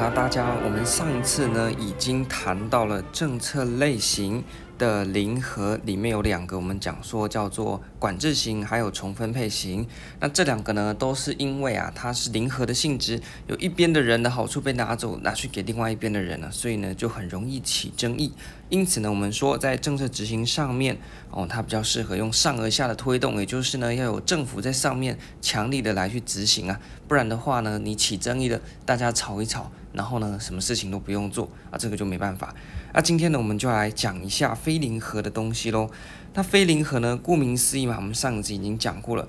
那，大家，我们上一次呢已经谈到了政策类型。的零和里面有两个，我们讲说叫做管制型，还有重分配型。那这两个呢，都是因为啊，它是零和的性质，有一边的人的好处被拿走，拿去给另外一边的人了，所以呢，就很容易起争议。因此呢，我们说在政策执行上面，哦，它比较适合用上而下的推动，也就是呢，要有政府在上面强力的来去执行啊，不然的话呢，你起争议的，大家吵一吵。然后呢，什么事情都不用做啊，这个就没办法。那今天呢，我们就来讲一下非零和的东西喽。那非零和呢，顾名思义嘛，我们上一集已经讲过了，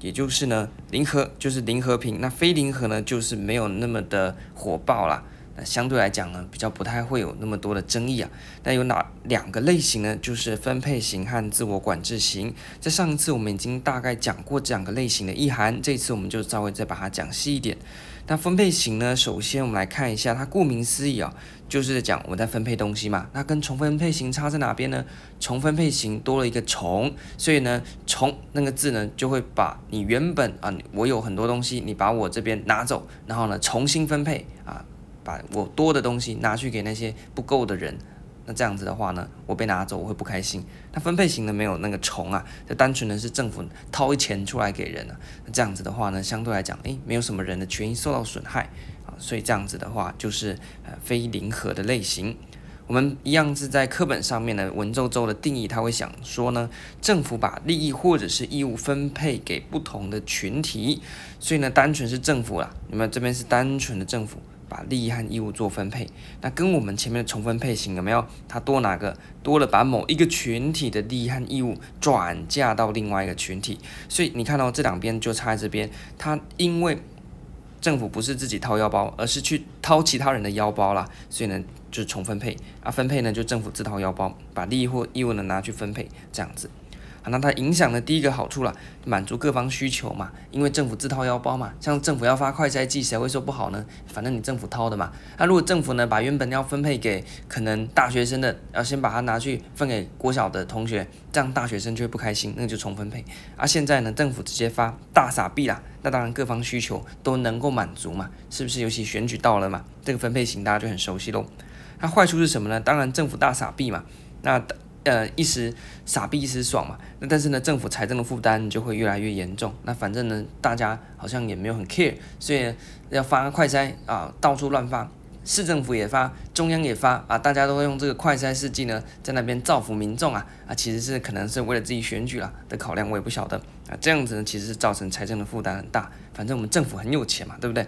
也就是呢，零和就是零和平，那非零和呢，就是没有那么的火爆啦。那相对来讲呢，比较不太会有那么多的争议啊。那有哪两个类型呢？就是分配型和自我管制型。在上一次我们已经大概讲过这两个类型的意涵，这次我们就稍微再把它讲细一点。那分配型呢？首先我们来看一下，它顾名思义啊、就是讲我们在分配东西嘛。那跟重分配型差在哪边呢？重分配型多了一个重，所以呢，重那个字呢，就会把你原本啊，我有很多东西，你把我这边拿走，然后呢，重新分配啊，把我多的东西拿去给那些不够的人。那这样子的话呢，我被拿走，我会不开心。那分配型的没有那个重啊，就单纯的是政府掏一钱出来给人啊。那这样子的话呢，相对来讲，诶，没有什么人的权益受到损害啊，所以这样子的话就是呃非零和的类型。我们一样是在课本上面的文绉绉的定义，他会想说呢，政府把利益或者是义务分配给不同的群体，所以呢，单纯是政府啦，你们这边是单纯的政府。把利益和义务做分配，那跟我们前面的重分配型有没有？它多哪个？多了把某一个群体的利益和义务转嫁到另外一个群体，所以你看到这两边就差在这边。它因为政府不是自己掏腰包，而是去掏其他人的腰包啦，所以呢就是重分配啊，分配呢就政府自掏腰包，把利益或义务呢拿去分配，这样子。好，那它影响的第一个好处啦，满足各方需求嘛，因为政府自掏腰包嘛，像政府要发快筛剂，谁会说不好呢？反正你政府掏的嘛。那如果政府呢，把原本要分配给可能大学生的，要先把它拿去分给国小的同学，这样大学生就会不开心，那就重分配。啊、现在呢，政府直接发大傻币啦，那当然各方需求都能够满足嘛，是不是？尤其选举到了嘛，这个分配型大家就很熟悉喽。那坏处是什么呢？当然政府大傻币嘛，那。呃，一时傻逼一时爽嘛，那但是呢，政府财政的负担就会越来越严重。那反正呢，大家好像也没有很 care，所以要发快筛啊，到处乱发，市政府也发，中央也发啊，大家都会用这个快筛试剂呢，在那边造福民众啊啊，其实是可能是为了自己选举啦的考量，我也不晓得啊。这样子呢，其实是造成财政的负担很大。反正我们政府很有钱嘛，对不对？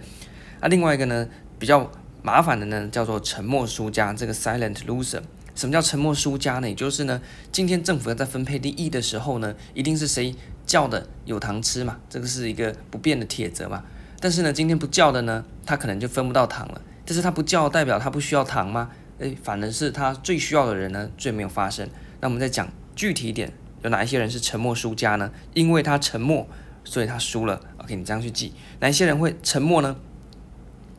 啊，另外一个呢，比较麻烦的呢，叫做沉默输家，这个 silent loser。什么叫沉默输家呢？也就是呢，今天政府要在分配利益的时候呢，一定是谁叫的有糖吃嘛，这个是一个不变的铁则嘛。但是呢，今天不叫的呢，他可能就分不到糖了。但是他不叫，代表他不需要糖吗？诶，反而是他最需要的人呢，最没有发声。那我们再讲具体一点，有哪一些人是沉默输家呢？因为他沉默，所以他输了。OK，你这样去记，哪一些人会沉默呢？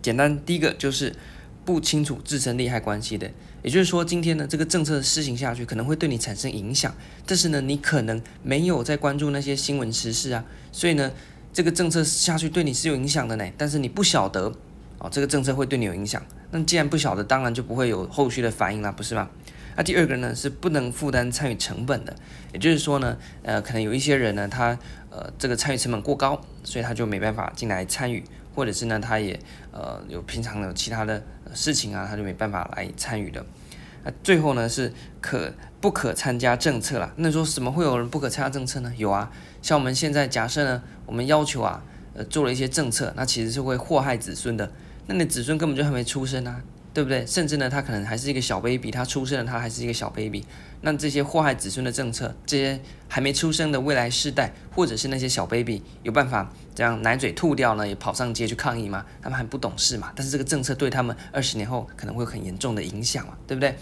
简单，第一个就是不清楚自身利害关系的。也就是说，今天呢，这个政策施行下去可能会对你产生影响，但是呢，你可能没有在关注那些新闻时事啊，所以呢，这个政策下去对你是有影响的呢，但是你不晓得哦，这个政策会对你有影响。那既然不晓得，当然就不会有后续的反应啦，不是吗？那第二个呢，是不能负担参与成本的，也就是说呢，呃，可能有一些人呢，他呃这个参与成本过高，所以他就没办法进来参与。或者是呢，他也呃有平常的其他的事情啊，他就没办法来参与的。那最后呢，是可不可参加政策啦？那说什么会有人不可参加政策呢？有啊，像我们现在假设呢，我们要求啊，呃做了一些政策，那其实是会祸害子孙的。那你子孙根本就还没出生啊。对不对？甚至呢，他可能还是一个小 baby，他出生了，他还是一个小 baby。那这些祸害子孙的政策，这些还没出生的未来世代，或者是那些小 baby，有办法这样奶嘴吐掉呢？也跑上街去抗议吗？他们还不懂事嘛。但是这个政策对他们二十年后可能会有很严重的影响嘛，对不对？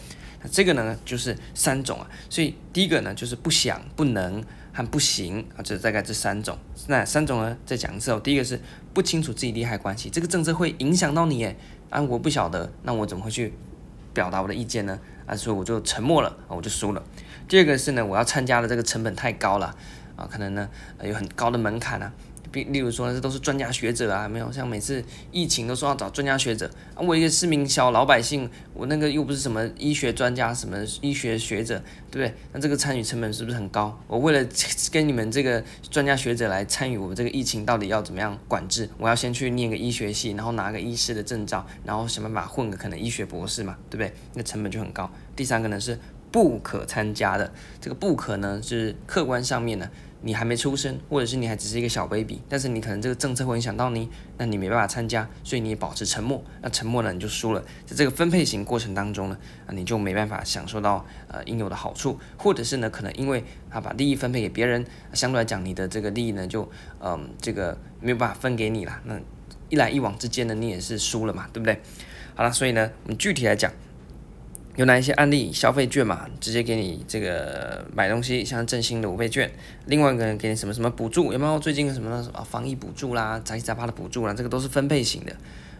那这个呢，就是三种啊。所以第一个呢，就是不想、不能和不行啊，这大概这三种。那三种呢，再讲一次哦。第一个是不清楚自己利害关系，这个政策会影响到你诶。啊，我不晓得，那我怎么会去表达我的意见呢？啊，所以我就沉默了，我就输了。第二个是呢，我要参加的这个成本太高了，啊，可能呢，有很高的门槛啊，比例如说，这都是专家学者啊，没有像每次疫情都说要找专家学者啊，我一个市民小老百姓，我那个又不是什么医学专家，什么医学学者，对不对？那这个参与成本是不是很高？我为了跟你们这个专家学者来参与我们这个疫情，到底要怎么样管制？我要先去念个医学系，然后拿个医师的证照，然后想办法混个可能医学博士嘛，对不对？那成本就很高。第三个呢是不可参加的，这个不可呢是客观上面呢。你还没出生，或者是你还只是一个小 baby，但是你可能这个政策会影响到你，那你没办法参加，所以你也保持沉默，那沉默呢你就输了，在这个分配型过程当中呢，啊你就没办法享受到呃应有的好处，或者是呢可能因为他把利益分配给别人，相对来讲你的这个利益呢就嗯、这个没有办法分给你了，那一来一往之间呢你也是输了嘛，对不对？好了，所以呢我们具体来讲。有哪一些案例？消费券嘛，直接给你这个买东西，像振兴的五倍券。另外一个人给你什么什么补助？有没有最近什么什么防疫补助啦、杂七杂八的补助啦？这个都是分配型的。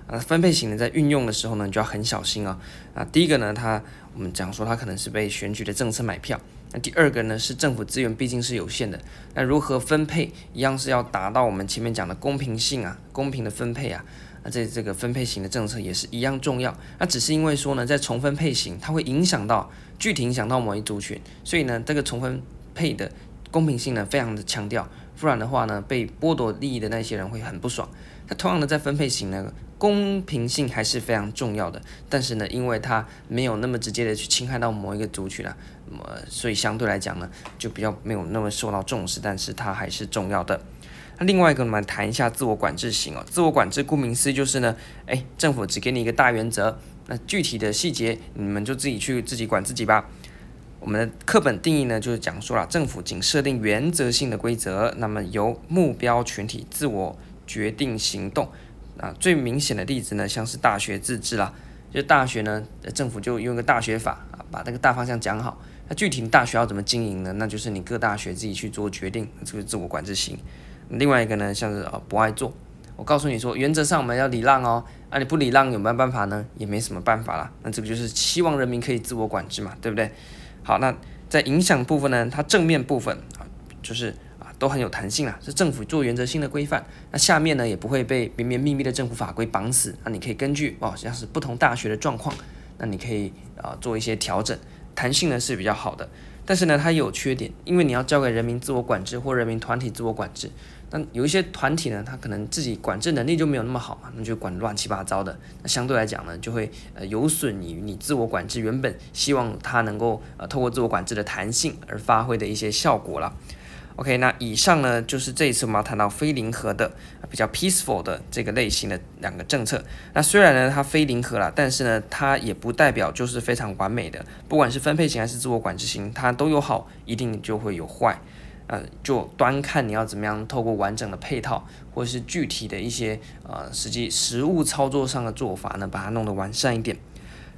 啊，分配型的在运用的时候呢，你就要很小心啊。啊，第一个呢，它我们讲说它可能是被选举的政策买票。那第二个呢，是政府资源毕竟是有限的。那如何分配，一样是要达到我们前面讲的公平性啊，公平的分配啊。那这这个分配型的政策也是一样重要。那只是因为说呢，在重分配型，它会影响到具体影响到某一族群，所以呢，这个重分配的公平性呢，非常的强调。不然的话呢，被剥夺利益的那些人会很不爽。那同样的，在分配型呢，公平性还是非常重要的。但是呢，因为它没有那么直接的去侵害到某一个族群啊，呃，所以相对来讲呢，就比较没有那么受到重视。但是它还是重要的。另外一个，我们谈一下自我管制型哦。自我管制顾名思义就是呢，诶，政府只给你一个大原则，那具体的细节你们就自己去自己管自己吧。我们的课本定义呢，就是讲说了，政府仅设定原则性的规则，那么由目标群体自我决定行动。啊，最明显的例子呢，像是大学自治啦，就大学呢，政府就用个大学法啊，把这个大方向讲好。那具体大学要怎么经营呢？那就是你各大学自己去做决定，这个自我管制型。另外一个呢，像是呃不爱做，我告诉你说，原则上我们要礼让哦，啊你不礼让有没有办法呢？也没什么办法啦。那这个就是希望人民可以自我管制嘛，对不对？好，那在影响部分呢，它正面部分啊，就是啊都很有弹性啊，是政府做原则性的规范。那下面呢也不会被绵绵密密的政府法规绑死，那你可以根据哦像是不同大学的状况，那你可以啊做一些调整，弹性呢是比较好的。但是呢，它有缺点，因为你要交给人民自我管制或人民团体自我管制。那有一些团体呢，他可能自己管制能力就没有那么好嘛，那就管乱七八糟的。那相对来讲呢，就会呃有损于你自我管制原本希望它能够呃透过自我管制的弹性而发挥的一些效果了。OK，那以上呢就是这一次我们要谈到非零和的比较 peaceful 的这个类型的两个政策。那虽然呢它非零和了，但是呢它也不代表就是非常完美的。不管是分配型还是自我管制型，它都有好，一定就会有坏。呃，就端看你要怎么样透过完整的配套，或者是具体的一些呃实际实物操作上的做法呢，把它弄得完善一点。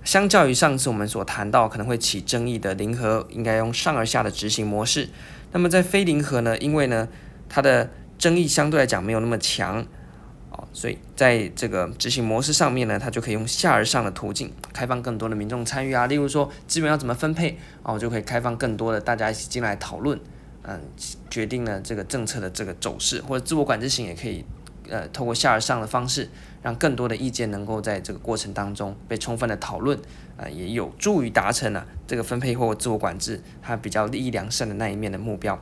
相较于上次我们所谈到可能会起争议的零和，应该用上而下的执行模式。那么在非零和呢，因为呢它的争议相对来讲没有那么强，哦，所以在这个执行模式上面呢，它就可以用下而上的途径，开放更多的民众参与啊。例如说资源要怎么分配，哦，就可以开放更多的大家一起进来讨论，嗯，决定了这个政策的这个走势，或者自我管制型也可以，呃，透过下而上的方式，让更多的意见能够在这个过程当中被充分的讨论。啊，也有助于达成了、这个分配或自我管制它比较利益良善的那一面的目标。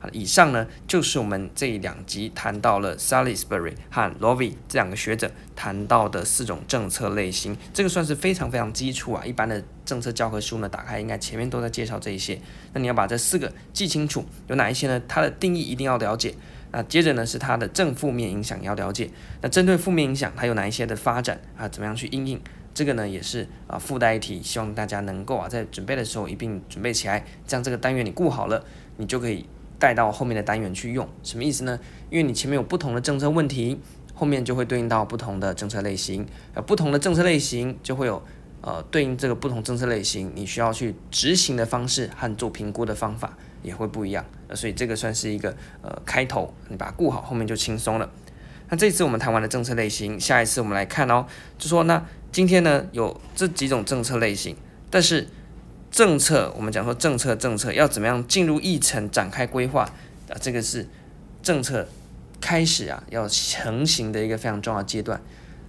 好，以上呢就是我们这两集谈到了 Salisbury 和 Lowy 这两个学者谈到的四种政策类型。这个算是非常非常基础啊，一般的政策教科书呢打开应该前面都在介绍这一些。那你要把这四个记清楚，有哪一些呢？它的定义一定要了解。那接着呢是它的正负面影响要了解。那针对负面影响，它有哪一些的发展啊？怎么样去应应？这个呢也是啊附带一提，希望大家能够啊在准备的时候一并准备起来，这样这个单元你顾好了，你就可以带到后面的单元去用。什么意思呢？因为你前面有不同的政策问题，后面就会对应到不同的政策类型，呃，不同的政策类型就会有呃对应这个不同政策类型，你需要去执行的方式和做评估的方法也会不一样。所以这个算是一个呃开头，你把它顾好，后面就轻松了。那这次我们谈完了政策类型，下一次我们来看哦，就说那。今天呢，有这几种政策类型，但是政策我们讲说政策政策要怎么样进入议程展开规划啊？这个是政策开始啊要成型的一个非常重要阶段。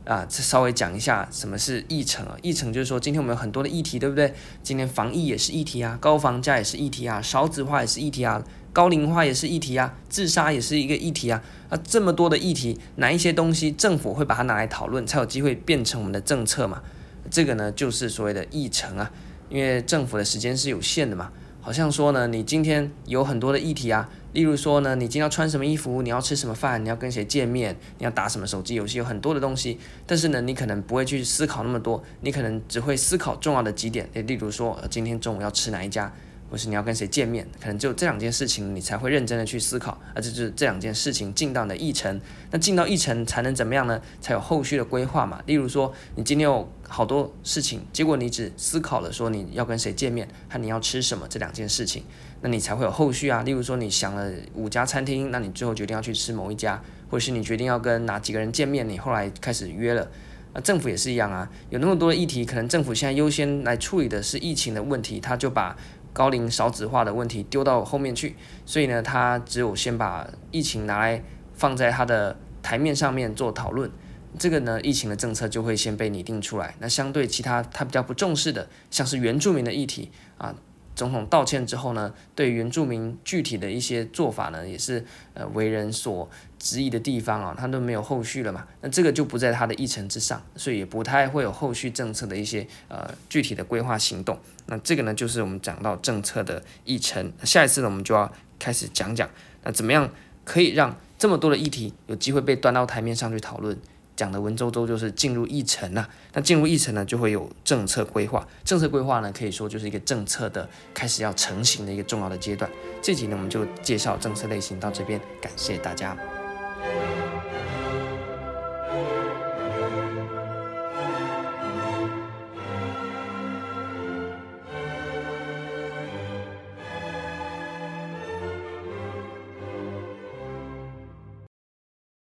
啊，这稍微讲一下什么是议程啊？议程就是说，今天我们有很多的议题，对不对？今天防疫也是议题啊，高房价也是议题啊，少子化也是议题啊，高龄化也是议题啊，自杀也是一个议题啊。啊，这么多的议题，哪一些东西政府会把它拿来讨论，才有机会变成我们的政策嘛？这个呢，就是所谓的议程啊，因为政府的时间是有限的嘛。好像说呢，你今天有很多的议题啊，例如说呢，你今天要穿什么衣服，你要吃什么饭，你要跟谁见面，你要打什么手机游戏，有很多的东西。但是呢，你可能不会去思考那么多，你可能只会思考重要的几点。例如说，今天中午要吃哪一家。或是你要跟谁见面，可能只有这两件事情你才会认真的去思考，而这就是这两件事情进到你的议程。那进到议程才能怎么样呢？才有后续的规划嘛。例如说，你今天有好多事情，结果你只思考了说你要跟谁见面和你要吃什么这两件事情，那你才会有后续啊。例如说，你想了五家餐厅，那你最后决定要去吃某一家，或者是你决定要跟哪几个人见面，你后来开始约了。那政府也是一样啊，有那么多的议题，可能政府现在优先来处理的是疫情的问题，他就把。高龄少子化的问题丢到后面去，所以呢，他只有先把疫情拿来放在他的台面上面做讨论，这个呢，疫情的政策就会先被拟定出来。那相对其他他比较不重视的，像是原住民的议题啊。总统道歉之后呢，对原住民具体的一些做法呢，也是呃为人所质疑的地方啊，他都没有后续了嘛，那这个就不在他的议程之上，所以也不太会有后续政策的一些呃具体的规划行动。那这个呢，就是我们讲到政策的议程。下一次呢，我们就要开始讲讲，那怎么样可以让这么多的议题有机会被端到台面上去讨论。讲的文绉绉就是进入议程啊，那进入议程呢，就会有政策规划。政策规划呢，可以说就是一个政策的开始要成型的一个重要的阶段。这集呢，我们就介绍政策类型到这边，感谢大家。